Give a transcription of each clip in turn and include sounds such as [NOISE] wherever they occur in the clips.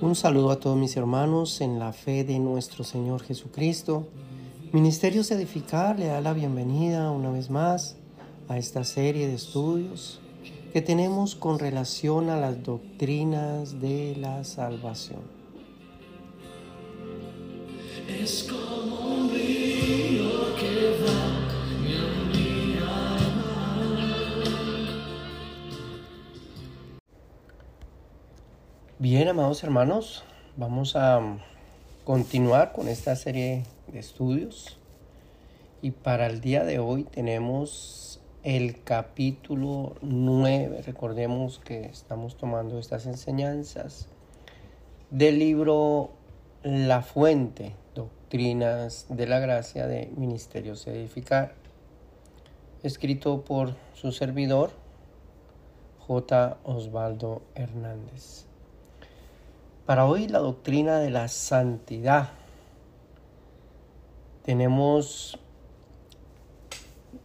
Un saludo a todos mis hermanos en la fe de nuestro Señor Jesucristo. Ministerios Edificar le da la bienvenida una vez más a esta serie de estudios que tenemos con relación a las doctrinas de la salvación. Bien, amados hermanos, vamos a continuar con esta serie de estudios y para el día de hoy tenemos el capítulo 9. Recordemos que estamos tomando estas enseñanzas del libro La Fuente, Doctrinas de la Gracia de Ministerios Edificar, escrito por su servidor J. Osvaldo Hernández. Para hoy la doctrina de la santidad. Tenemos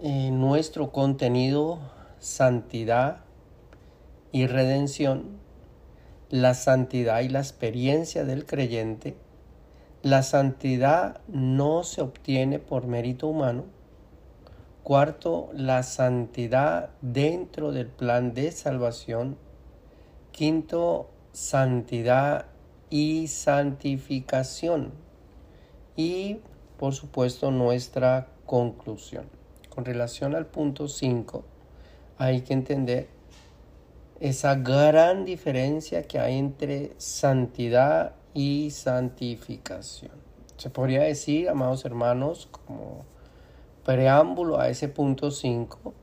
en nuestro contenido santidad y redención, la santidad y la experiencia del creyente, la santidad no se obtiene por mérito humano. Cuarto, la santidad dentro del plan de salvación. Quinto, santidad y santificación. Y, por supuesto, nuestra conclusión con relación al punto 5, hay que entender esa gran diferencia que hay entre santidad y santificación. Se podría decir, amados hermanos, como preámbulo a ese punto 5,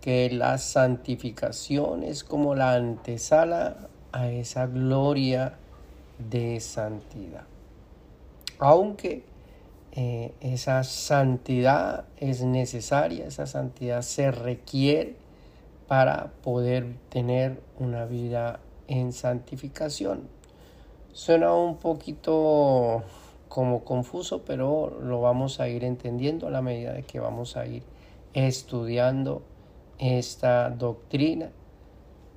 que la santificación es como la antesala a esa gloria de santidad. Aunque eh, esa santidad es necesaria, esa santidad se requiere para poder tener una vida en santificación. Suena un poquito como confuso, pero lo vamos a ir entendiendo a la medida de que vamos a ir estudiando esta doctrina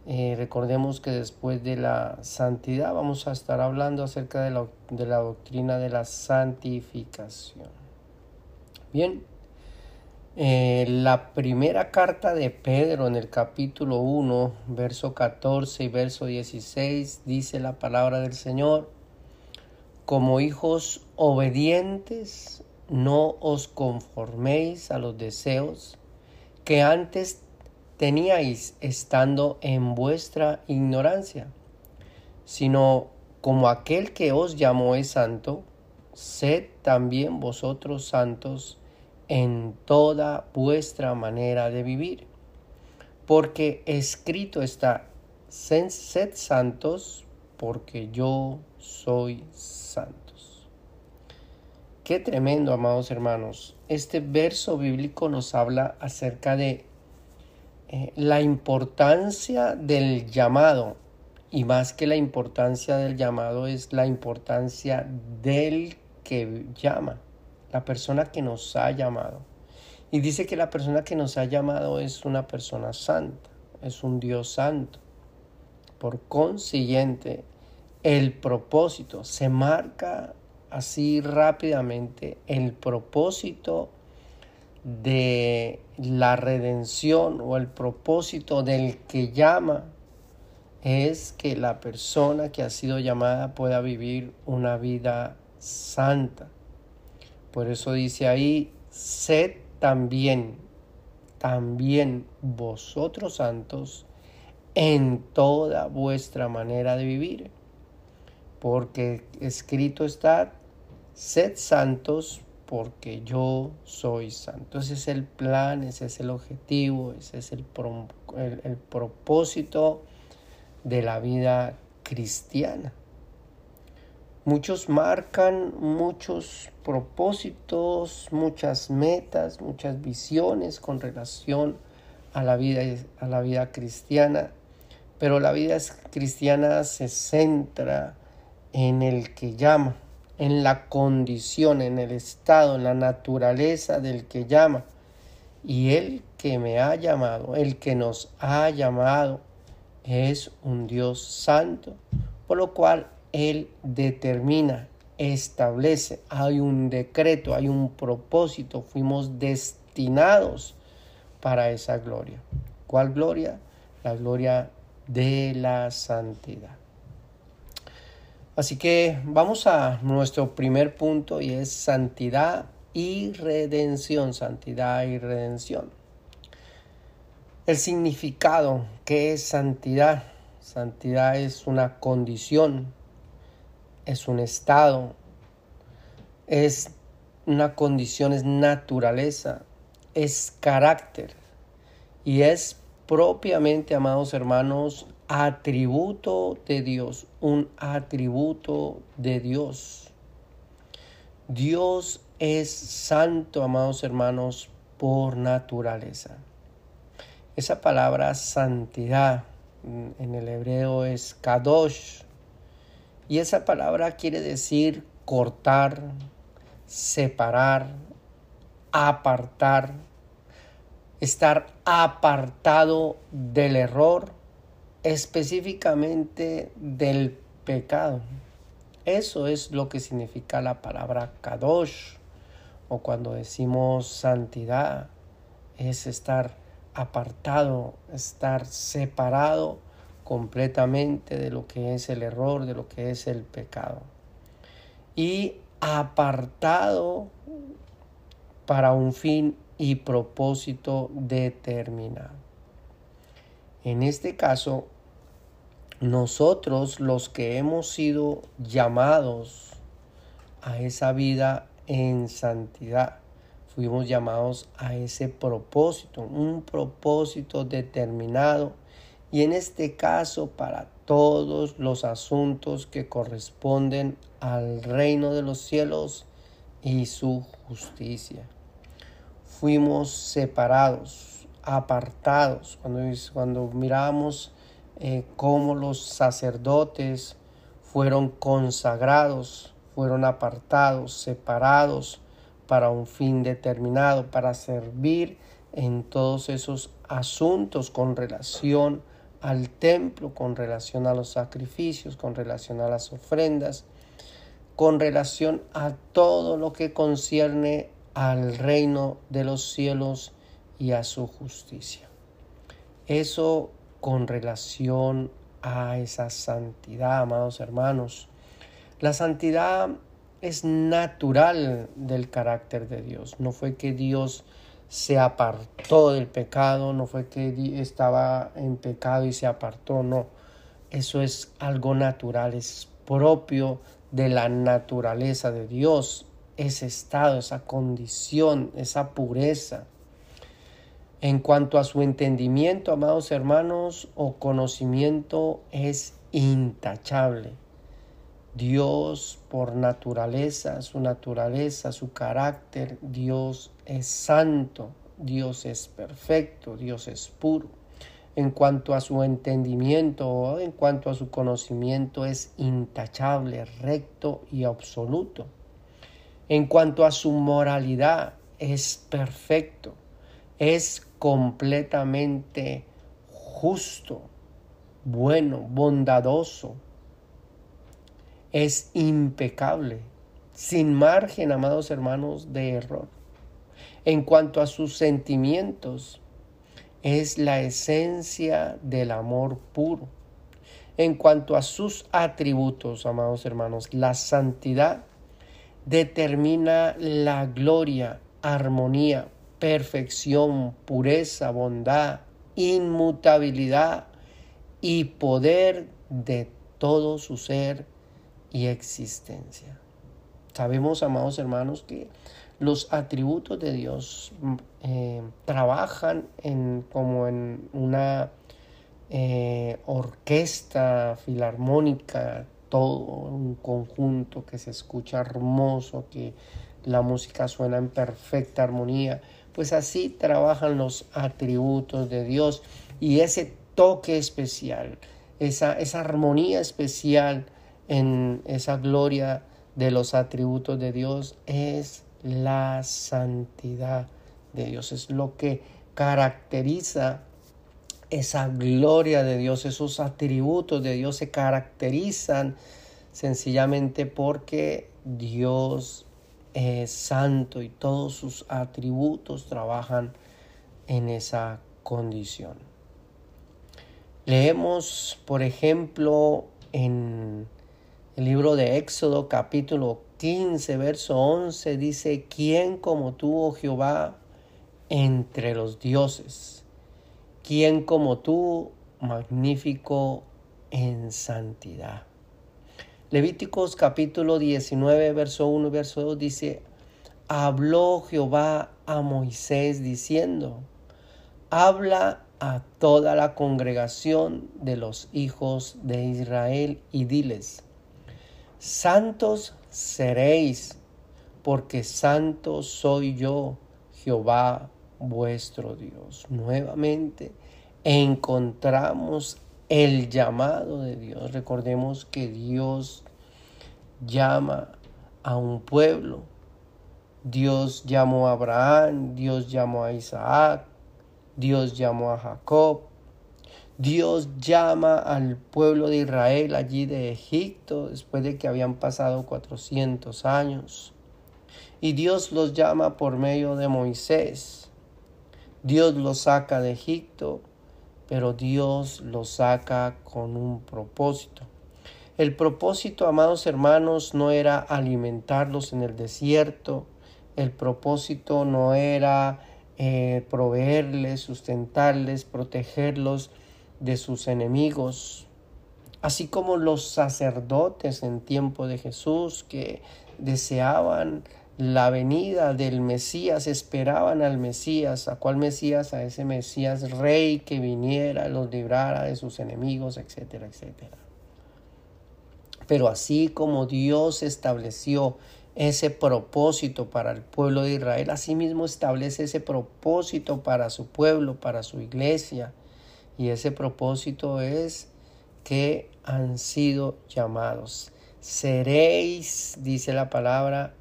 eh, recordemos que después de la santidad vamos a estar hablando acerca de la, de la doctrina de la santificación. Bien, eh, la primera carta de Pedro en el capítulo 1, verso 14 y verso 16 dice la palabra del Señor, como hijos obedientes, no os conforméis a los deseos que antes teníais estando en vuestra ignorancia, sino como aquel que os llamó es santo, sed también vosotros santos en toda vuestra manera de vivir. Porque escrito está, sed santos, porque yo soy santos. Qué tremendo, amados hermanos. Este verso bíblico nos habla acerca de eh, la importancia del llamado, y más que la importancia del llamado es la importancia del que llama, la persona que nos ha llamado. Y dice que la persona que nos ha llamado es una persona santa, es un Dios santo. Por consiguiente, el propósito se marca así rápidamente, el propósito de la redención o el propósito del que llama es que la persona que ha sido llamada pueda vivir una vida santa. Por eso dice ahí, sed también, también vosotros santos en toda vuestra manera de vivir. Porque escrito está, sed santos porque yo soy santo. Ese es el plan, ese es el objetivo, ese es el, el, propósito de la vida cristiana. Muchos marcan muchos propósitos, muchas metas, muchas visiones con relación a la vida, a la vida cristiana, pero la vida cristiana se centra en el que llama, en la condición, en el estado, en la naturaleza del que llama. Y el que me ha llamado, el que nos ha llamado, es un Dios santo, por lo cual Él determina, establece, hay un decreto, hay un propósito, fuimos destinados para esa gloria. ¿Cuál gloria? La gloria de la santidad. Así que vamos a nuestro primer punto y es santidad y redención, santidad y redención. El significado que es santidad. Santidad es una condición, es un estado, es una condición, es naturaleza, es carácter y es propiamente, amados hermanos, atributo de Dios, un atributo de Dios. Dios es santo, amados hermanos, por naturaleza. Esa palabra santidad en el hebreo es kadosh y esa palabra quiere decir cortar, separar, apartar, estar apartado del error, específicamente del pecado. Eso es lo que significa la palabra kadosh o cuando decimos santidad, es estar apartado, estar separado completamente de lo que es el error, de lo que es el pecado. Y apartado para un fin y propósito determinado. En este caso, nosotros los que hemos sido llamados a esa vida en santidad, fuimos llamados a ese propósito, un propósito determinado y en este caso para todos los asuntos que corresponden al reino de los cielos y su justicia fuimos separados, apartados. Cuando, cuando miramos eh, cómo los sacerdotes fueron consagrados, fueron apartados, separados para un fin determinado, para servir en todos esos asuntos con relación al templo, con relación a los sacrificios, con relación a las ofrendas, con relación a todo lo que concierne al reino de los cielos y a su justicia. Eso con relación a esa santidad, amados hermanos. La santidad es natural del carácter de Dios. No fue que Dios se apartó del pecado, no fue que estaba en pecado y se apartó, no. Eso es algo natural, es propio de la naturaleza de Dios ese estado, esa condición, esa pureza. En cuanto a su entendimiento, amados hermanos, o conocimiento, es intachable. Dios por naturaleza, su naturaleza, su carácter, Dios es santo, Dios es perfecto, Dios es puro. En cuanto a su entendimiento, en cuanto a su conocimiento, es intachable, recto y absoluto. En cuanto a su moralidad, es perfecto, es completamente justo, bueno, bondadoso, es impecable, sin margen, amados hermanos, de error. En cuanto a sus sentimientos, es la esencia del amor puro. En cuanto a sus atributos, amados hermanos, la santidad determina la gloria, armonía, perfección, pureza, bondad, inmutabilidad y poder de todo su ser y existencia. Sabemos, amados hermanos, que los atributos de Dios eh, trabajan como en una eh, orquesta filarmónica todo un conjunto que se escucha hermoso, que la música suena en perfecta armonía. Pues así trabajan los atributos de Dios y ese toque especial, esa, esa armonía especial en esa gloria de los atributos de Dios es la santidad de Dios. Es lo que caracteriza esa gloria de Dios, esos atributos de Dios se caracterizan sencillamente porque Dios es santo y todos sus atributos trabajan en esa condición. Leemos, por ejemplo, en el libro de Éxodo capítulo 15, verso 11, dice, ¿quién como tú, oh Jehová, entre los dioses? ¿Quién como tú, magnífico en santidad? Levíticos capítulo 19, verso 1 y verso 2 dice, habló Jehová a Moisés diciendo, habla a toda la congregación de los hijos de Israel y diles, santos seréis, porque santo soy yo, Jehová vuestro Dios. Nuevamente encontramos el llamado de Dios. Recordemos que Dios llama a un pueblo. Dios llamó a Abraham, Dios llamó a Isaac, Dios llamó a Jacob. Dios llama al pueblo de Israel allí de Egipto después de que habían pasado 400 años. Y Dios los llama por medio de Moisés. Dios los saca de Egipto pero Dios los saca con un propósito. El propósito, amados hermanos, no era alimentarlos en el desierto, el propósito no era eh, proveerles, sustentarles, protegerlos de sus enemigos, así como los sacerdotes en tiempo de Jesús que deseaban la venida del Mesías, esperaban al Mesías, ¿a cuál Mesías? A ese Mesías rey que viniera, los librara de sus enemigos, etcétera, etcétera. Pero así como Dios estableció ese propósito para el pueblo de Israel, asimismo establece ese propósito para su pueblo, para su iglesia. Y ese propósito es que han sido llamados. Seréis, dice la palabra,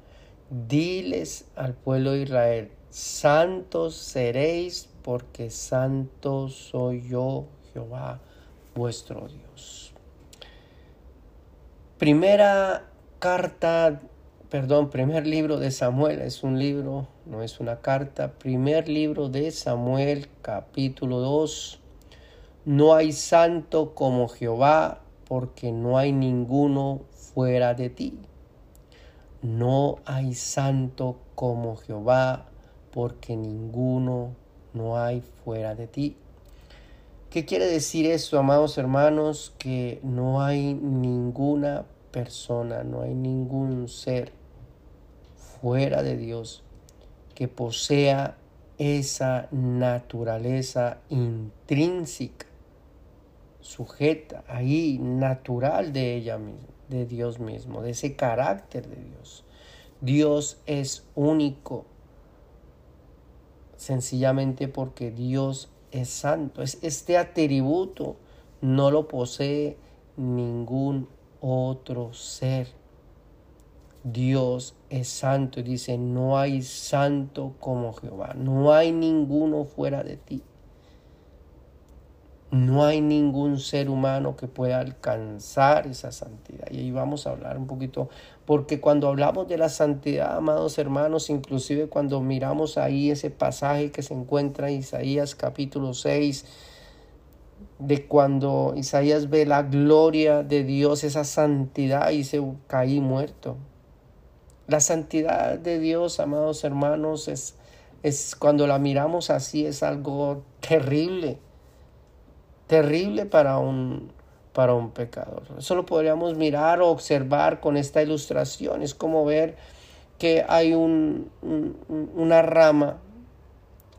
Diles al pueblo de Israel, santos seréis porque santo soy yo, Jehová, vuestro Dios. Primera carta, perdón, primer libro de Samuel, es un libro, no es una carta, primer libro de Samuel, capítulo 2. No hay santo como Jehová, porque no hay ninguno fuera de ti. No hay santo como Jehová, porque ninguno no hay fuera de ti. ¿Qué quiere decir eso, amados hermanos? Que no hay ninguna persona, no hay ningún ser fuera de Dios que posea esa naturaleza intrínseca, sujeta ahí, natural de ella misma de Dios mismo, de ese carácter de Dios. Dios es único, sencillamente porque Dios es santo. Es este atributo no lo posee ningún otro ser. Dios es santo y dice, no hay santo como Jehová, no hay ninguno fuera de ti. No hay ningún ser humano que pueda alcanzar esa santidad. Y ahí vamos a hablar un poquito, porque cuando hablamos de la santidad, amados hermanos, inclusive cuando miramos ahí ese pasaje que se encuentra en Isaías capítulo 6, de cuando Isaías ve la gloria de Dios, esa santidad, y se caí muerto. La santidad de Dios, amados hermanos, es, es cuando la miramos así, es algo terrible terrible para un, para un pecador. Eso lo podríamos mirar o observar con esta ilustración. Es como ver que hay un, una rama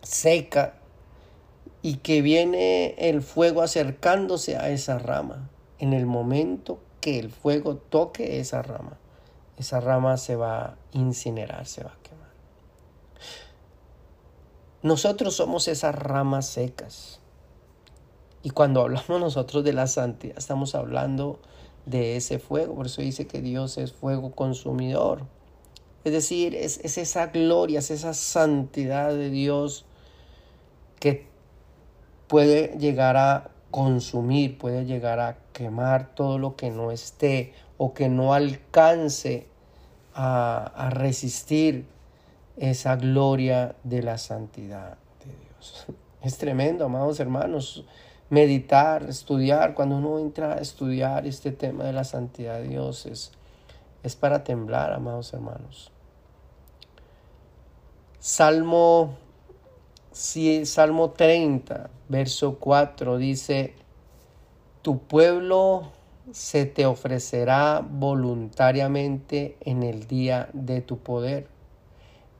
seca y que viene el fuego acercándose a esa rama. En el momento que el fuego toque esa rama, esa rama se va a incinerar, se va a quemar. Nosotros somos esas ramas secas y cuando hablamos nosotros de la santidad, estamos hablando de ese fuego. Por eso dice que Dios es fuego consumidor. Es decir, es, es esa gloria, es esa santidad de Dios que puede llegar a consumir, puede llegar a quemar todo lo que no esté o que no alcance a, a resistir esa gloria de la santidad de Dios. [LAUGHS] Es tremendo, amados hermanos, meditar, estudiar. Cuando uno entra a estudiar este tema de la santidad de Dios es, es para temblar, amados hermanos. Salmo, sí, Salmo 30, verso 4 dice, tu pueblo se te ofrecerá voluntariamente en el día de tu poder,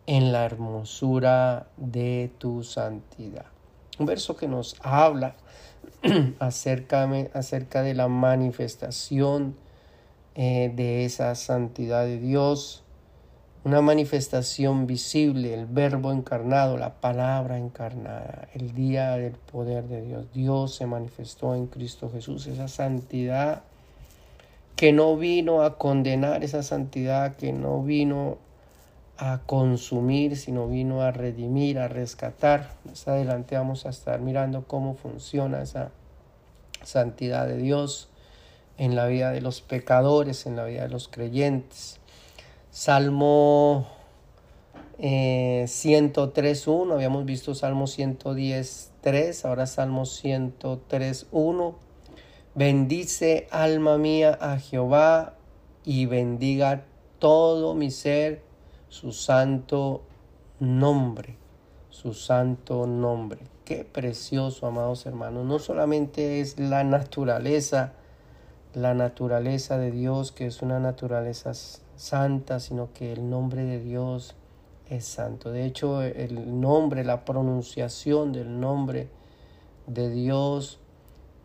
en la hermosura de tu santidad. Un verso que nos habla [CLEARS THROAT] acerca, acerca de la manifestación eh, de esa santidad de Dios, una manifestación visible, el verbo encarnado, la palabra encarnada, el día del poder de Dios. Dios se manifestó en Cristo Jesús, esa santidad que no vino a condenar, esa santidad que no vino a consumir, sino vino a redimir, a rescatar. Más adelante vamos a estar mirando cómo funciona esa santidad de Dios en la vida de los pecadores, en la vida de los creyentes. Salmo eh, 103.1, habíamos visto Salmo 110.3, ahora Salmo 103.1. Bendice alma mía a Jehová y bendiga todo mi ser su santo nombre, su santo nombre. Qué precioso, amados hermanos. No solamente es la naturaleza, la naturaleza de Dios, que es una naturaleza santa, sino que el nombre de Dios es santo. De hecho, el nombre, la pronunciación del nombre de Dios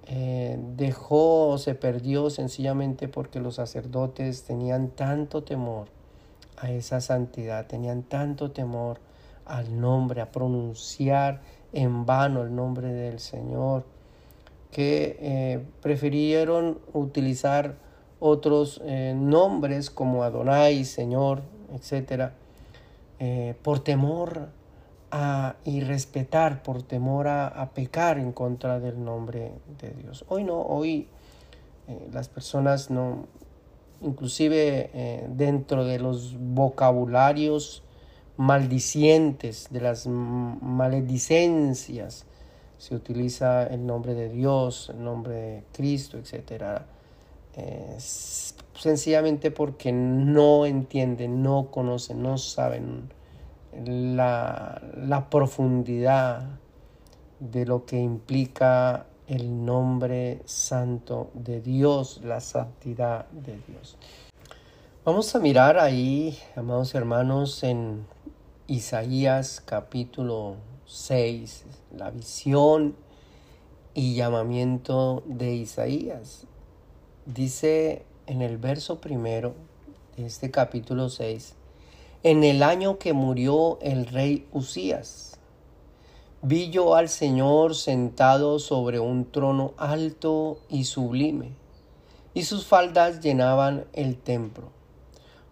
eh, dejó, se perdió sencillamente porque los sacerdotes tenían tanto temor a esa santidad, tenían tanto temor al nombre, a pronunciar en vano el nombre del Señor, que eh, prefirieron utilizar otros eh, nombres como Adonai, Señor, etc., eh, por temor a y respetar, por temor a, a, pecar en contra del nombre de Dios. Hoy no, hoy las personas no, inclusive eh, dentro de los vocabularios maldicientes, de las maledicencias, se utiliza el nombre de Dios, el nombre de Cristo, etc. Eh, sencillamente porque no entienden, no conocen, no saben la, la profundidad de lo que implica el nombre santo de Dios, la santidad de Dios. Vamos a mirar ahí, amados hermanos, en Isaías capítulo 6, la visión y llamamiento de Isaías. Dice en el verso primero de este capítulo 6, en el año que murió el rey Usías, Vi yo al Señor sentado sobre un trono alto y sublime, y sus faldas llenaban el templo.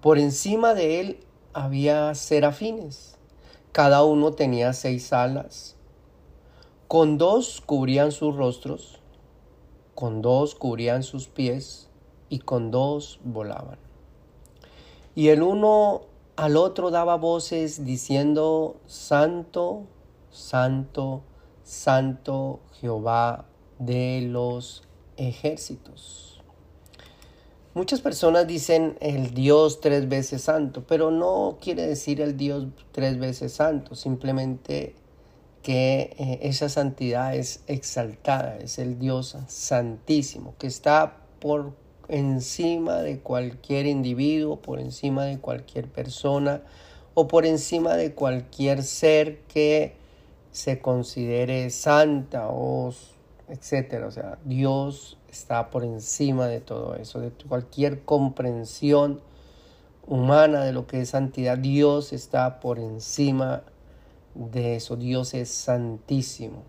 Por encima de él había serafines, cada uno tenía seis alas. Con dos cubrían sus rostros, con dos cubrían sus pies, y con dos volaban. Y el uno al otro daba voces diciendo, Santo, Santo, Santo Jehová de los ejércitos. Muchas personas dicen el Dios tres veces santo, pero no quiere decir el Dios tres veces santo, simplemente que eh, esa santidad es exaltada, es el Dios santísimo, que está por encima de cualquier individuo, por encima de cualquier persona o por encima de cualquier ser que se considere santa o etcétera. O sea, Dios está por encima de todo eso, de cualquier comprensión humana de lo que es santidad. Dios está por encima de eso. Dios es santísimo.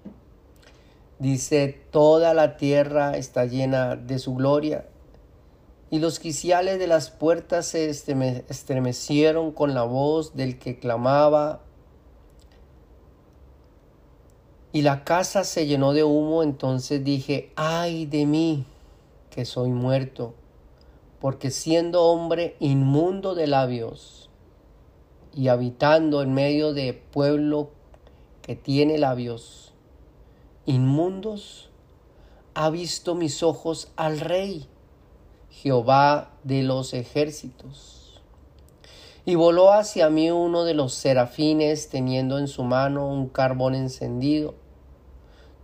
Dice, toda la tierra está llena de su gloria. y los quiciales de las puertas se estremecieron con la voz del que clamaba, y la casa se llenó de humo, entonces dije, ay de mí, que soy muerto, porque siendo hombre inmundo de labios y habitando en medio de pueblo que tiene labios inmundos, ha visto mis ojos al rey Jehová de los ejércitos. Y voló hacia mí uno de los serafines teniendo en su mano un carbón encendido,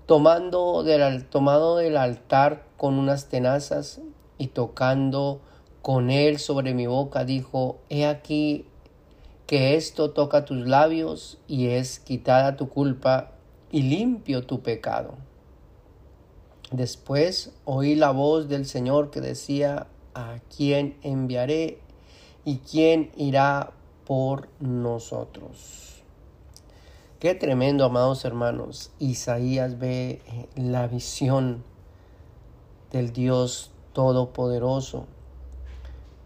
tomando del, tomado del altar con unas tenazas y tocando con él sobre mi boca, dijo, He aquí que esto toca tus labios y es quitada tu culpa y limpio tu pecado. Después oí la voz del Señor que decía, ¿a quién enviaré y quién irá por nosotros? Qué tremendo, amados hermanos. Isaías ve eh, la visión del Dios Todopoderoso.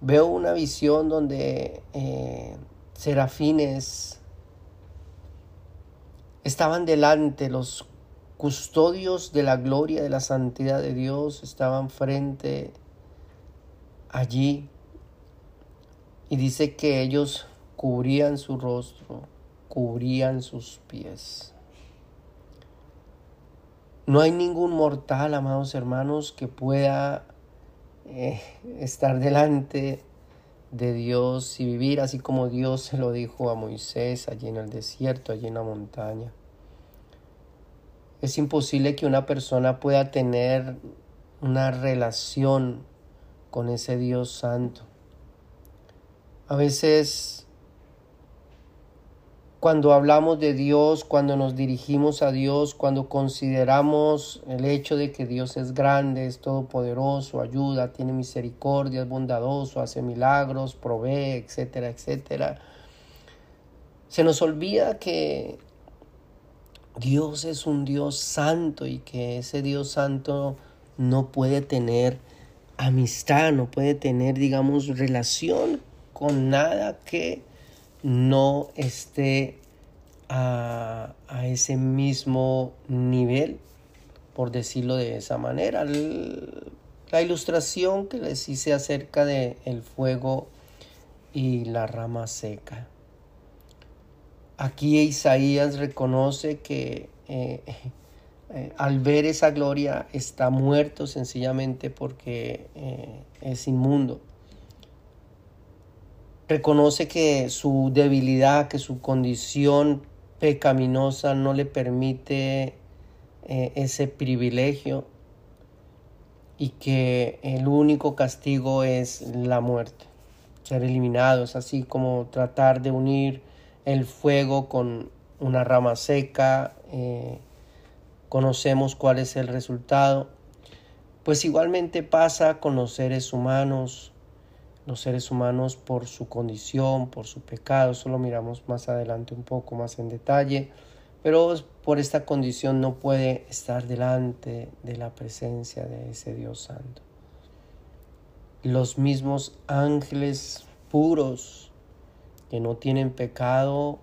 Veo una visión donde eh, serafines estaban delante, los custodios de la gloria, de la santidad de Dios estaban frente allí y dice que ellos cubrían su rostro, cubrían sus pies. No hay ningún mortal, amados hermanos, que pueda eh, estar delante de Dios y vivir así como Dios se lo dijo a Moisés allí en el desierto, allí en la montaña. Es imposible que una persona pueda tener una relación con ese Dios santo. A veces cuando hablamos de Dios, cuando nos dirigimos a Dios, cuando consideramos el hecho de que Dios es grande, es todopoderoso, ayuda, tiene misericordia, es bondadoso, hace milagros, provee, etcétera, etcétera, se nos olvida que Dios es un Dios santo y que ese Dios santo no puede tener amistad, no puede tener, digamos, relación con nada que no esté a, ese mismo nivel, por decirlo de esa manera. la ilustración que les hice acerca de el fuego y la rama seca. Aquí Isaías reconoce que eh, [LAUGHS] eh, al ver esa gloria está muerto sencillamente porque eh, es inmundo. Reconoce que su debilidad, que su condición pecaminosa no le permite ese privilegio y que el único castigo es la muerte, ser eliminado. Es así como tratar de unir el fuego con una rama seca, eh, conocemos cuál es el resultado. Pues igualmente pasa con los seres humanos, los seres humanos por su condición, por su pecado, eso lo miramos más adelante un poco más en detalle, pero por esta condición no puede estar delante de la presencia de ese Dios Santo. Los mismos ángeles puros, que no tienen pecado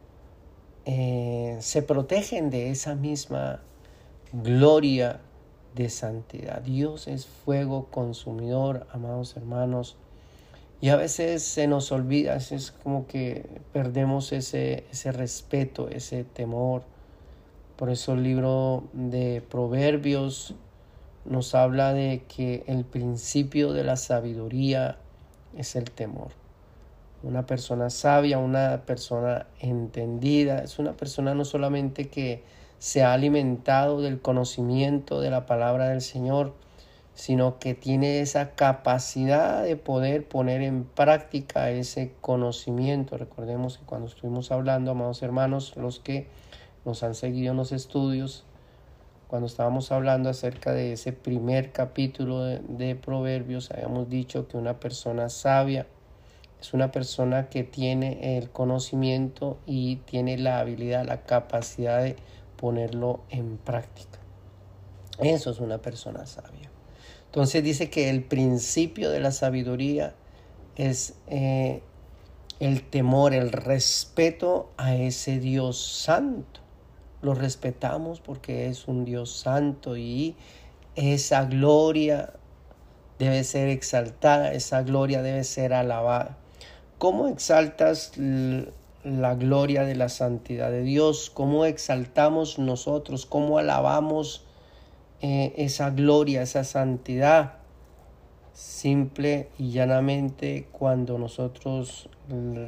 eh, se protegen de esa misma gloria de santidad. Dios es fuego consumidor, amados hermanos. Y a veces se nos olvida, es como que perdemos ese, ese respeto, ese temor. Por eso el libro de Proverbios nos habla de que el principio de la sabiduría es el temor. Una persona sabia, una persona entendida, es una persona no solamente que se ha alimentado del conocimiento de la palabra del Señor, sino que tiene esa capacidad de poder poner en práctica ese conocimiento. Recordemos que cuando estuvimos hablando, amados hermanos, los que nos han seguido en los estudios, cuando estábamos hablando acerca de ese primer capítulo de, Proverbios, habíamos dicho que una persona sabia, es una persona que tiene el conocimiento y tiene la habilidad, la capacidad de ponerlo en práctica. Eso es una persona sabia. Entonces dice que el principio de la sabiduría es eh, el temor, el respeto a ese Dios santo. Lo respetamos porque es un Dios santo y esa gloria debe ser exaltada, esa gloria debe ser alabada. ¿Cómo exaltas la gloria de la santidad de Dios? ¿Cómo exaltamos nosotros? ¿Cómo alabamos eh, esa gloria, esa santidad? Simple y llanamente cuando nosotros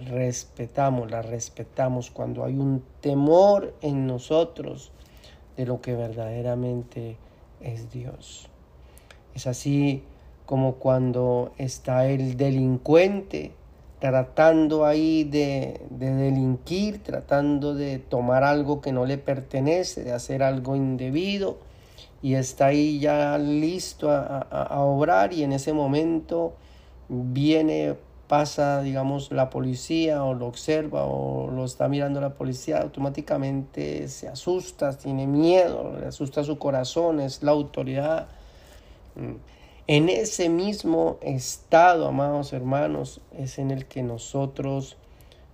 respetamos, la respetamos, cuando hay un temor en nosotros de lo que verdaderamente es Dios. Es así como cuando está el delincuente tratando ahí de, delinquir, tratando de tomar algo que no le pertenece, de hacer algo indebido, y está ahí ya listo a, obrar y en ese momento viene, pasa, digamos, la policía o lo observa o lo está mirando la policía, automáticamente se asusta, tiene miedo, le asusta su corazón, es la autoridad. En ese mismo estado, amados hermanos, es en el que nosotros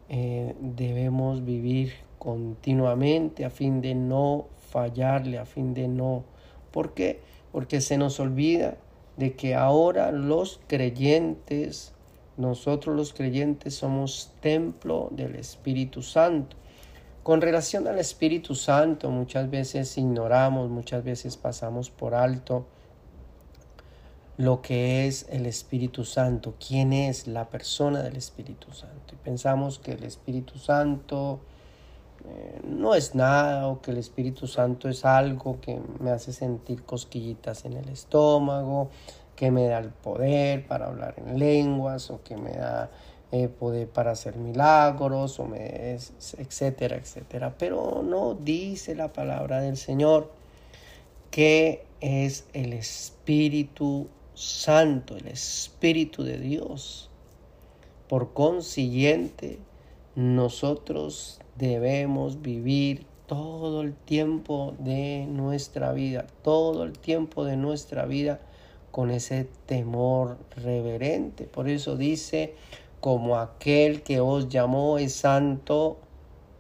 eh, debemos vivir continuamente a fin de no fallarle, a fin de no... ¿Por qué? Porque se nos olvida de que ahora los creyentes, nosotros los creyentes somos templo del Espíritu Santo. Con relación al Espíritu Santo, muchas veces ignoramos, muchas veces pasamos por alto lo que es el Espíritu Santo, quién es la persona del Espíritu Santo. Y pensamos que el Espíritu Santo eh, no es nada o que el Espíritu Santo es algo que me hace sentir cosquillitas en el estómago, que me da el poder para hablar en lenguas o que me da eh, poder para hacer milagros o me etcétera, etcétera. Pero no dice la palabra del Señor que es el Espíritu Santo, el Espíritu de Dios. Por consiguiente, nosotros debemos vivir todo el tiempo de nuestra vida, todo el tiempo de nuestra vida con ese temor reverente. Por eso dice, como aquel que os llamó es santo,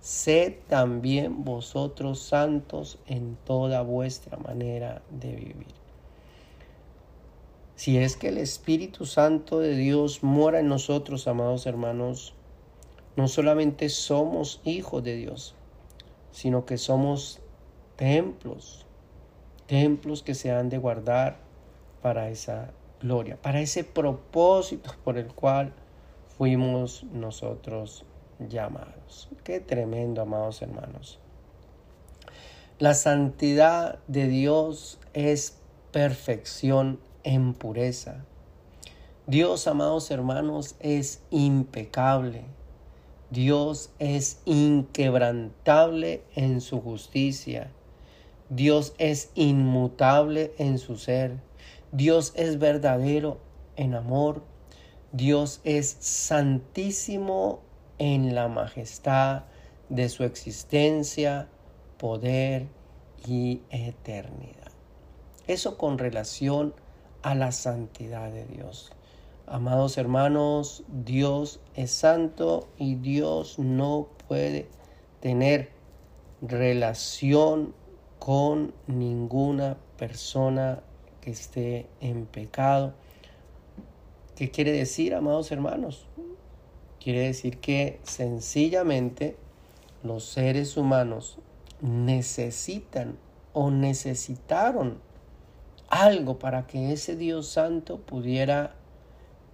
sed también vosotros santos en toda vuestra manera de vivir. Si es que el Espíritu Santo de Dios mora en nosotros, amados hermanos, no solamente somos hijos de Dios, sino que somos templos, templos que se han de guardar para esa gloria, para ese propósito por el cual fuimos nosotros llamados. Qué tremendo, amados hermanos. La santidad de Dios es perfección en pureza. Dios, amados hermanos, es impecable. Dios es inquebrantable en su justicia. Dios es inmutable en su ser. Dios es verdadero en amor. Dios es santísimo en la majestad de su existencia, poder y eternidad. Eso con relación a la santidad de Dios. Amados hermanos, Dios es santo y Dios no puede tener relación con ninguna persona que esté en pecado. ¿Qué quiere decir, amados hermanos? Quiere decir que sencillamente los seres humanos necesitan o necesitaron algo para que ese Dios santo pudiera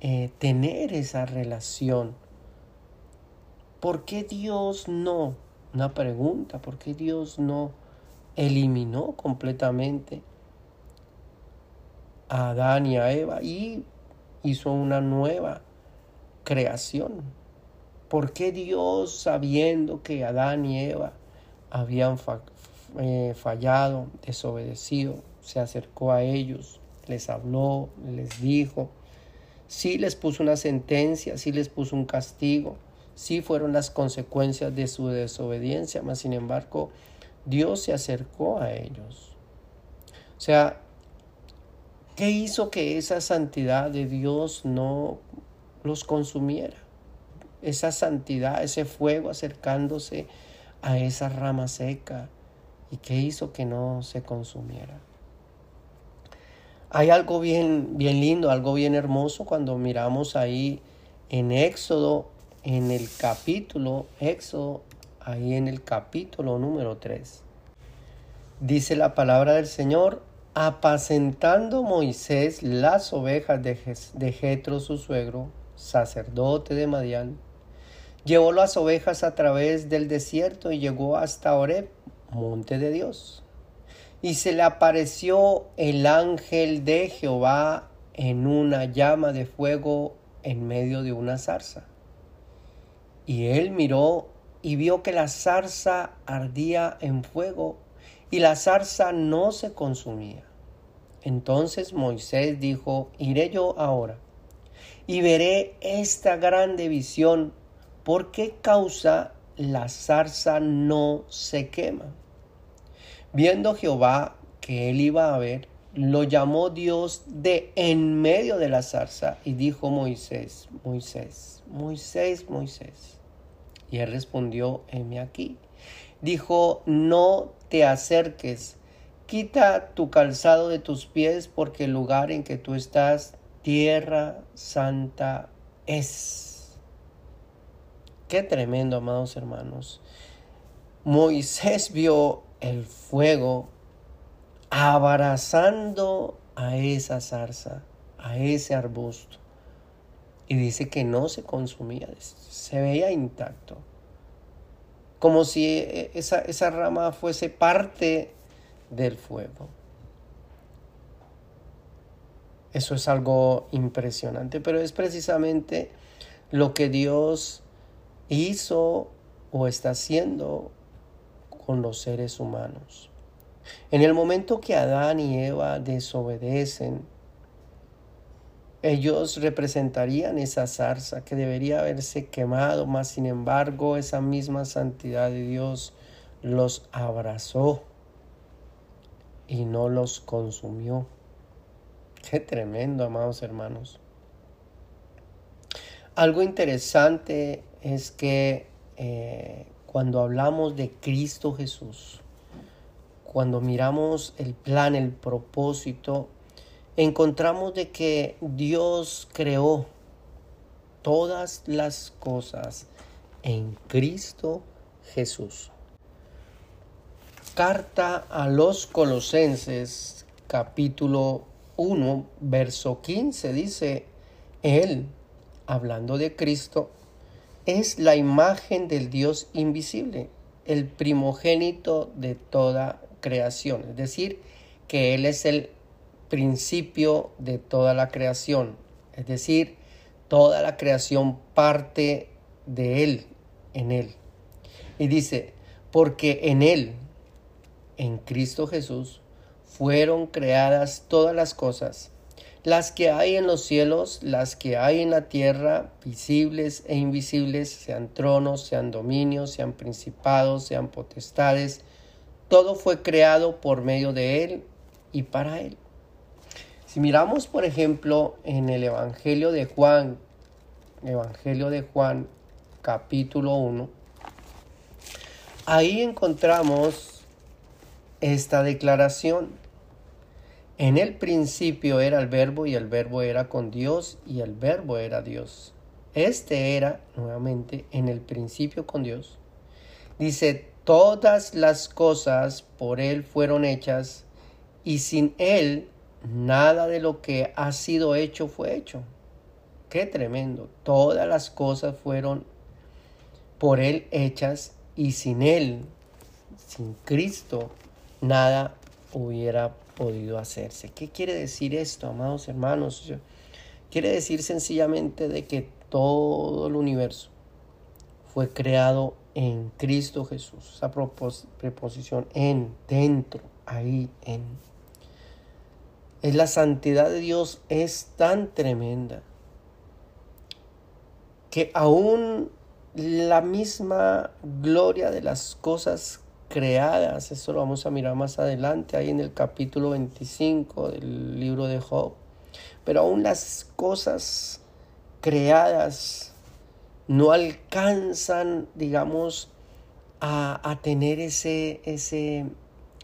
eh, tener esa relación. ¿Por qué Dios no? Una pregunta, ¿por qué Dios no eliminó completamente a Adán y a Eva y hizo una nueva creación? ¿Por qué Dios, sabiendo que Adán y Eva habían eh, fallado, desobedecido, se acercó a ellos, les habló, les dijo, sí les puso una sentencia, sí les puso un castigo, sí fueron las consecuencias de su desobediencia, mas sin embargo Dios se acercó a ellos. O sea, ¿Qué hizo que esa santidad de Dios no los consumiera? Esa santidad, ese fuego acercándose a esa rama seca. ¿Y qué hizo que no se consumiera? Hay algo bien, bien lindo, algo bien hermoso cuando miramos ahí en Éxodo, en el capítulo, Éxodo, ahí en el capítulo número 3. Dice la palabra del Señor, apacentando Moisés las ovejas de Jetro su suegro, sacerdote de Madián, llevó las ovejas a través del desierto y llegó hasta Oreb, monte de Dios. Y se le apareció el ángel de Jehová en una llama de fuego en medio de una zarza. Y él miró y vio que la zarza ardía en fuego y la zarza no se consumía. Entonces Moisés dijo, iré yo ahora y veré esta grande visión, ¿por qué causa la zarza no se quema? Viendo Jehová que él iba a ver, lo llamó Dios de en medio de la zarza y dijo Moisés, Moisés, Moisés, Moisés. Y él respondió, heme aquí. Dijo, no te acerques, quita tu calzado de tus pies porque el lugar en que tú estás, tierra santa es. Qué tremendo, amados hermanos. Moisés vio el fuego abrazando a esa zarza, a ese arbusto. Y dice que no se consumía, se veía intacto. Como si e, esa, esa rama fuese parte del fuego. Eso es algo impresionante, pero es precisamente lo que Dios hizo o está haciendo con los seres humanos. En el momento que Adán y Eva desobedecen, ellos representarían esa zarza que debería haberse quemado, mas sin embargo esa misma santidad de Dios los abrazó y no los consumió. Qué tremendo, amados hermanos. Algo interesante es que eh, cuando hablamos de Cristo Jesús, cuando miramos el plan, el propósito, encontramos de que Dios creó todas las cosas en Cristo Jesús. Carta a los Colosenses capítulo 1, verso 15 dice, Él, hablando de Cristo, es la imagen del Dios invisible, el primogénito de toda creación. Es decir, que Él es el principio de toda la creación. Es decir, toda la creación parte de Él, en Él. Y dice, porque en Él, en Cristo Jesús, fueron creadas todas las cosas las que hay en los cielos, las que hay en la tierra, visibles e invisibles, sean tronos, sean dominios, sean principados, sean potestades, todo fue creado por medio de Él y para Él. Si miramos, por ejemplo, en el Evangelio de Juan, Evangelio de Juan, capítulo 1, ahí encontramos esta declaración. En el principio era el verbo y el verbo era con Dios y el verbo era Dios. Este era, nuevamente, en el principio con Dios. Dice, todas las cosas por Él fueron hechas y sin Él nada de lo que ha sido hecho fue hecho. Qué tremendo. Todas las cosas fueron por Él hechas y sin Él, sin Cristo, nada hubiera podido hacerse. ¿Qué quiere decir esto, amados hermanos? Quiere decir sencillamente de que todo el universo fue creado en Cristo Jesús. Esa preposición en, dentro, ahí, en. Es la santidad de Dios es tan tremenda que aún la misma gloria de las cosas creadas. Eso lo vamos a mirar más adelante, ahí en el capítulo 25 del libro de Job. Pero aún las cosas creadas no alcanzan, digamos, a, a tener ese, ese,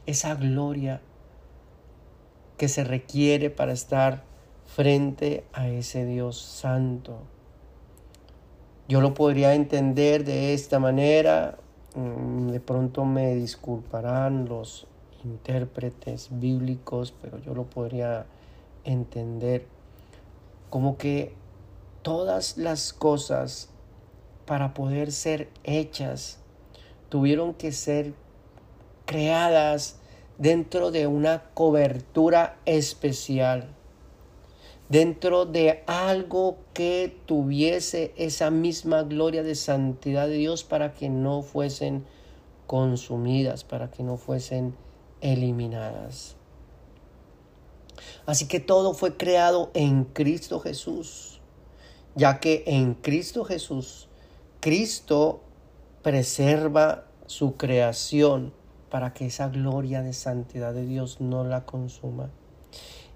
esa gloria que se requiere para estar frente a ese Dios santo. Yo lo podría entender de esta manera, de pronto me disculparán los intérpretes bíblicos, pero yo lo podría entender. Como que todas las cosas para poder ser hechas tuvieron que ser creadas dentro de una cobertura especial, dentro de algo que tuviese esa misma gloria de santidad de Dios para que no fuesen consumidas, para que no fuesen eliminadas. Así que todo fue creado en Cristo Jesús, ya que en Cristo Jesús, Cristo preserva su creación para que esa gloria de santidad de Dios no la consuma.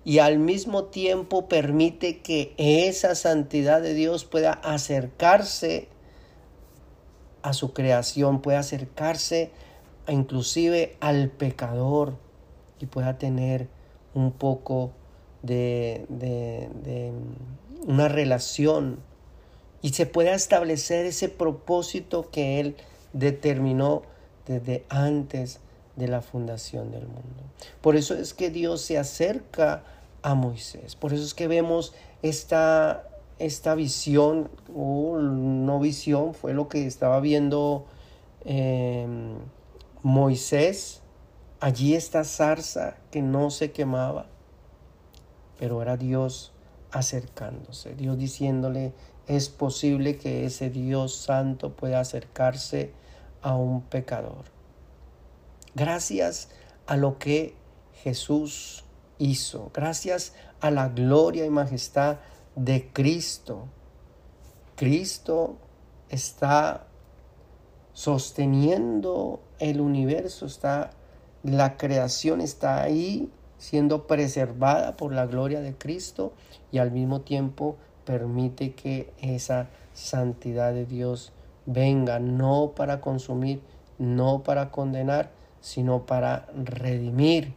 Y al mismo tiempo permite que esa santidad de Dios pueda acercarse a su creación, pueda acercarse inclusive al pecador y pueda tener un poco de, de, de una relación y se pueda establecer ese propósito que Él determinó desde antes de la fundación del mundo. Por eso es que Dios se acerca a Moisés. Por eso es que vemos esta, esta visión, o no visión, fue lo que estaba viendo eh, Moisés. Allí esta zarza que no se quemaba, pero era Dios acercándose, Dios diciéndole, es posible que ese Dios santo pueda acercarse a un pecador. Gracias a lo que Jesús hizo, gracias a la gloria y majestad de Cristo. Cristo está sosteniendo el universo, está la creación está ahí siendo preservada por la gloria de Cristo y al mismo tiempo permite que esa santidad de Dios venga no para consumir, no para condenar, sino para redimir,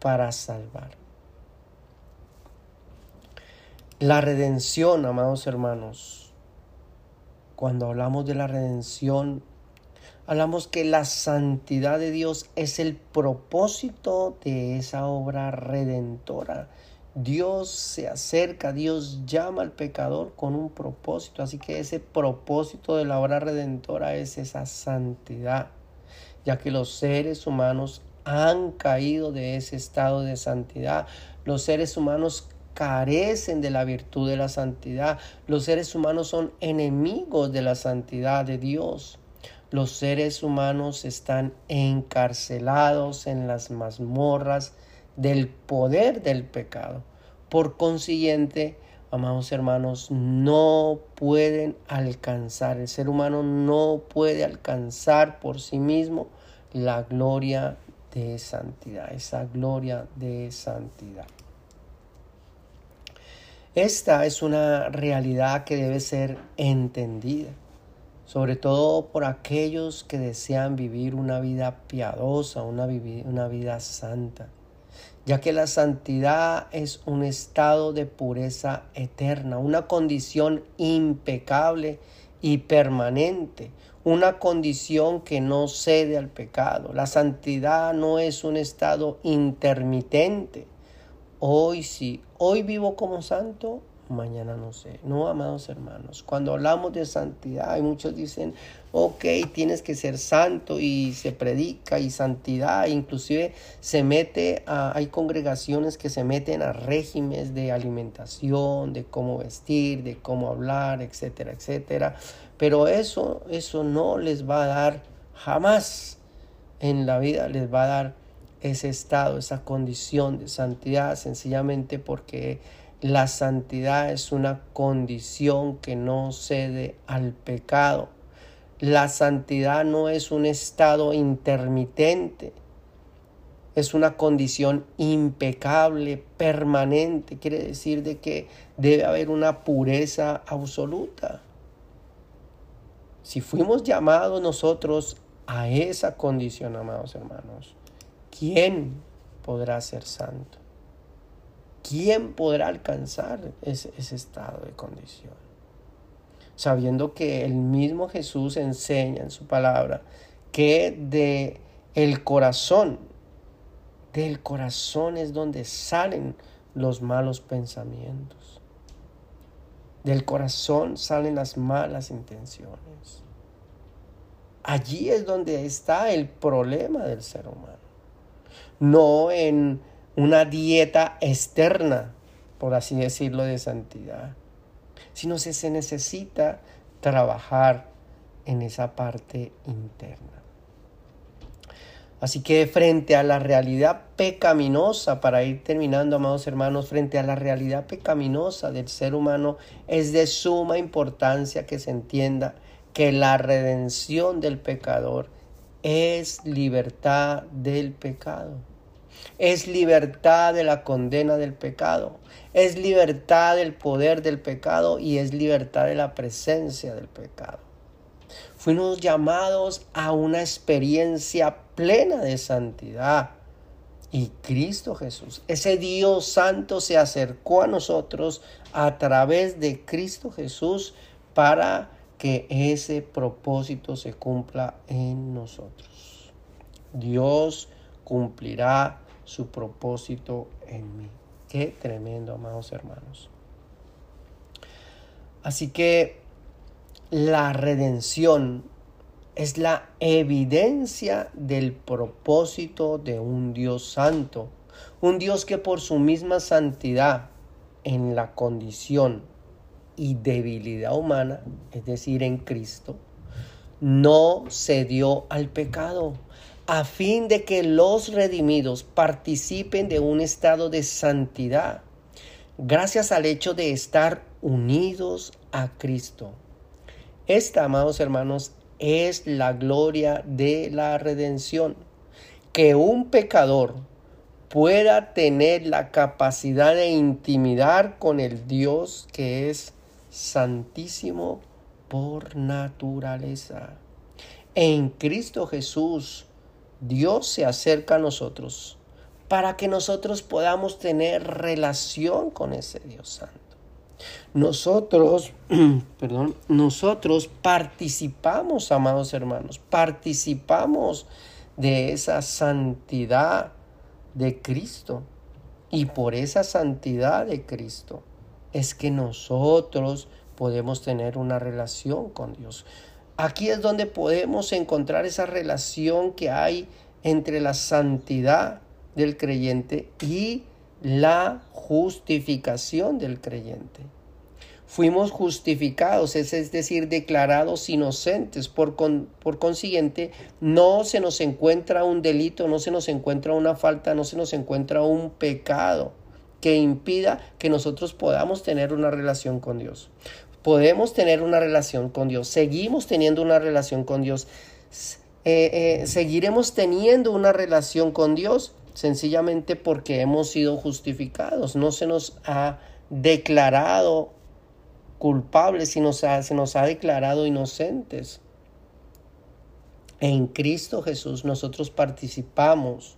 para salvar. La redención, amados hermanos, cuando hablamos de la redención, hablamos que la santidad de Dios es el propósito de esa obra redentora Dios se acerca, Dios llama al pecador con un propósito. Así que ese propósito de la obra redentora es esa santidad, ya que los seres humanos han caído de ese estado de santidad. Los seres humanos carecen de la virtud de la santidad. Los seres humanos son enemigos de la santidad de Dios. Los seres humanos están encarcelados en las mazmorras del poder del pecado. Por consiguiente, amados hermanos, no pueden alcanzar, el ser humano no puede alcanzar por sí mismo la gloria de santidad, esa gloria de santidad. Esta es una realidad que debe ser entendida, sobre todo por aquellos que desean vivir una vida piadosa, una, una vida santa ya que la santidad es un estado de pureza eterna, una condición impecable y permanente, una condición que no cede al pecado. La santidad no es un estado intermitente. Hoy sí, hoy vivo como santo, mañana no sé. No, amados hermanos, cuando hablamos de santidad, hay muchos dicen, ok, tienes que ser santo y se predica y santidad, inclusive se mete a, hay congregaciones que se meten a regímenes de alimentación, de cómo vestir, de cómo hablar, etcétera, etcétera. Pero eso, eso no les va a dar jamás en la vida, les va a dar ese estado, esa condición de santidad, sencillamente porque la santidad es una condición que no cede al pecado. La santidad no es un estado intermitente, es una condición impecable, permanente. Quiere decir de que debe haber una pureza absoluta. Si fuimos llamados nosotros a esa condición, amados hermanos, ¿quién podrá ser santo? ¿Quién podrá alcanzar ese, ese estado de condición? Sabiendo que el mismo Jesús enseña en su palabra que de el corazón del corazón es donde salen los malos pensamientos. Del corazón salen las malas intenciones. Allí es donde está el problema del ser humano. No en una dieta externa, por así decirlo, de santidad, sino que se necesita trabajar en esa parte interna. Así que frente a la realidad pecaminosa, para ir terminando, amados hermanos, frente a la realidad pecaminosa del ser humano, es de suma importancia que se entienda que la redención del pecador es libertad del pecado. Es libertad de la condena del pecado. Es libertad del poder del pecado y es libertad de la presencia del pecado. Fuimos llamados a una experiencia plena de santidad. Y Cristo Jesús, ese Dios santo se acercó a nosotros a través de Cristo Jesús para que ese propósito se cumpla en nosotros. Dios cumplirá su propósito en mí. Qué tremendo, amados hermanos. Así que la redención es la evidencia del propósito de un Dios santo, un Dios que por su misma santidad en la condición y debilidad humana, es decir, en Cristo, no cedió al pecado, a fin de que los redimidos participen de un estado de santidad, gracias al hecho de estar unidos a Cristo. Esta, amados hermanos, es la gloria de la redención. Que un pecador pueda tener la capacidad de intimidar con el Dios que es santísimo por naturaleza. En Cristo Jesús, Dios se acerca a nosotros para que nosotros podamos tener relación con ese Dios santo. Nosotros, [CLEARS THROAT] perdón, nosotros participamos, amados hermanos, participamos de esa santidad de Cristo. Y por esa santidad de Cristo es que nosotros podemos tener una relación con Dios. Aquí es donde podemos encontrar esa relación que hay entre la santidad del creyente y la justificación del creyente. Fuimos justificados, es, decir, declarados inocentes. Por, por consiguiente, no se nos encuentra un delito, no se nos encuentra una falta, no se nos encuentra un pecado que impida que nosotros podamos tener una relación con Dios. Podemos tener una relación con Dios, seguimos teniendo una relación con Dios, eh, eh, seguiremos teniendo una relación con Dios sencillamente porque hemos sido justificados. No se nos ha declarado culpables, sino se nos ha declarado inocentes. En Cristo Jesús nosotros participamos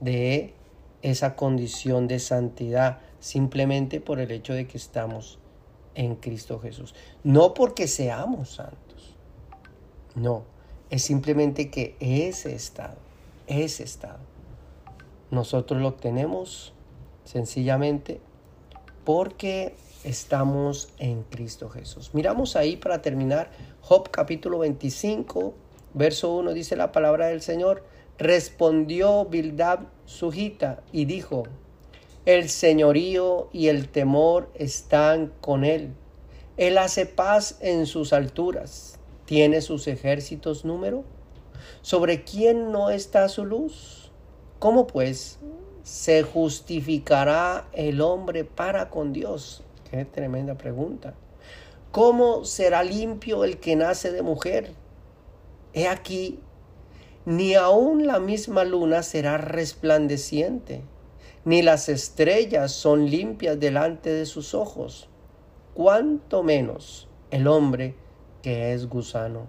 de esa condición de santidad simplemente por el hecho de que estamos en Cristo Jesús. No porque seamos santos. No, es simplemente que ese estado, ese estado nosotros lo obtenemos sencillamente porque estamos en Cristo Jesús. Miramos ahí para terminar Job capítulo 25, verso 1 dice la palabra del Señor. Respondió Bildad sujita y dijo, el señorío y el temor están con él. Él hace paz en sus alturas. ¿Tiene sus ejércitos número? ¿Sobre quién no está su luz? ¿Cómo pues se justificará el hombre para con Dios? Qué tremenda pregunta. ¿Cómo será limpio el que nace de mujer? he aquí, ni aun la misma luna será resplandeciente, ni las estrellas son limpias delante de sus ojos, cuanto menos el hombre que es gusano,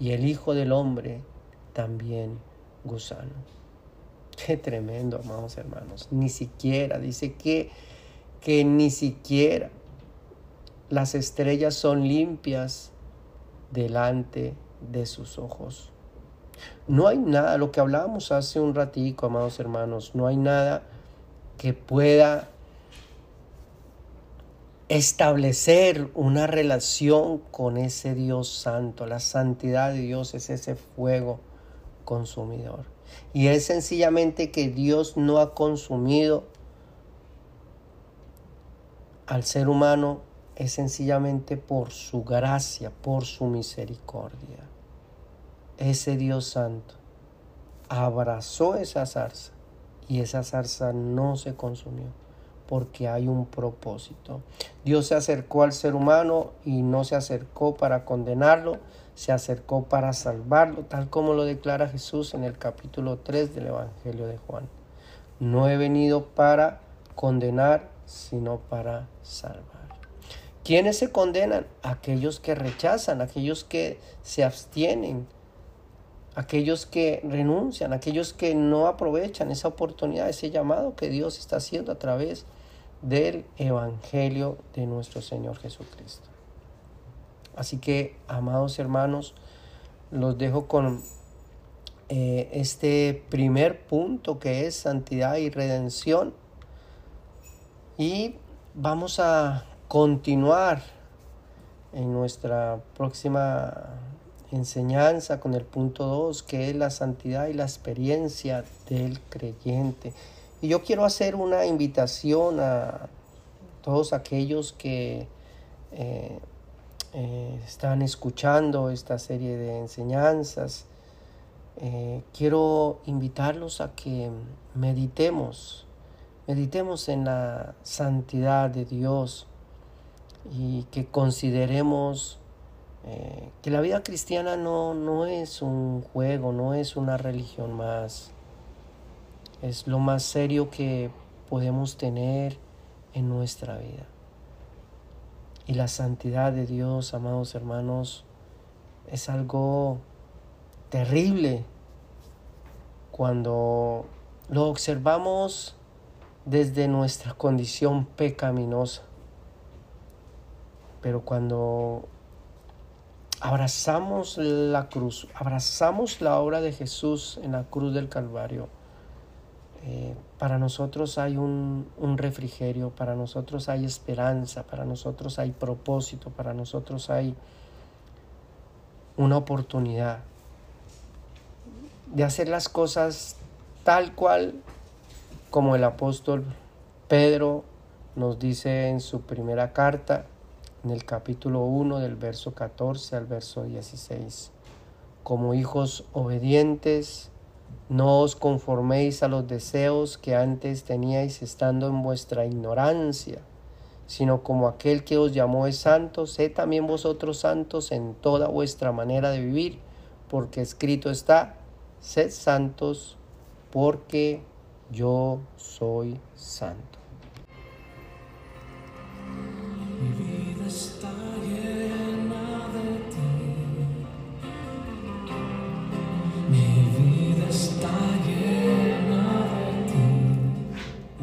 y el Hijo del Hombre también gusano. Qué tremendo, amados hermanos. Ni siquiera, dice que, que ni siquiera las estrellas son limpias delante de sus ojos. No hay nada, lo que hablábamos hace un ratico, amados hermanos, no hay nada que pueda establecer una relación con ese Dios santo. La santidad de Dios es ese fuego consumidor. Y es sencillamente que Dios no ha consumido al ser humano, es sencillamente por su gracia, por su misericordia. Ese Dios santo abrazó esa zarza y esa zarza no se consumió porque hay un propósito. Dios se acercó al ser humano y no se acercó para condenarlo, se acercó para salvarlo, tal como lo declara Jesús en el capítulo 3 del Evangelio de Juan. No he venido para condenar, sino para salvar. ¿Quiénes se condenan? Aquellos que rechazan, aquellos que se abstienen, aquellos que renuncian, aquellos que no aprovechan esa oportunidad, ese llamado que Dios está haciendo a través del Evangelio de nuestro Señor Jesucristo. Así que, amados hermanos, los dejo con eh, este primer punto que es santidad y redención. Y vamos a continuar en nuestra próxima enseñanza con el punto 2, que es la santidad y la experiencia del creyente. Y yo quiero hacer una invitación a todos aquellos que eh, eh, están escuchando esta serie de enseñanzas. Eh, quiero invitarlos a que meditemos, meditemos en la santidad de Dios y que consideremos eh, que la vida cristiana no, no es un juego, no es una religión más. Es lo más serio que podemos tener en nuestra vida. Y la santidad de Dios, amados hermanos, es algo terrible cuando lo observamos desde nuestra condición pecaminosa. Pero cuando abrazamos la cruz, abrazamos la obra de Jesús en la cruz del Calvario, eh, para nosotros hay un, un, refrigerio, para nosotros hay esperanza, para nosotros hay propósito, para nosotros hay una oportunidad de hacer las cosas tal cual como el apóstol Pedro nos dice en su primera carta, en el capítulo 1 del verso 14 al verso 16. Como hijos obedientes, no os conforméis a los deseos que antes teníais estando en vuestra ignorancia, sino como aquel que os llamó es santo, sed también vosotros santos en toda vuestra manera de vivir, porque escrito está, sed santos, porque yo soy santo.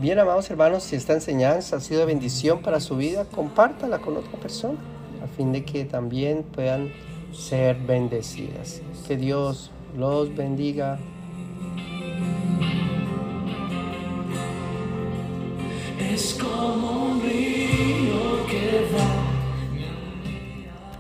Bien, amados hermanos, si esta enseñanza ha sido de bendición para su vida, compártala con otra persona, a fin de que también puedan ser bendecidas. Que Dios los bendiga.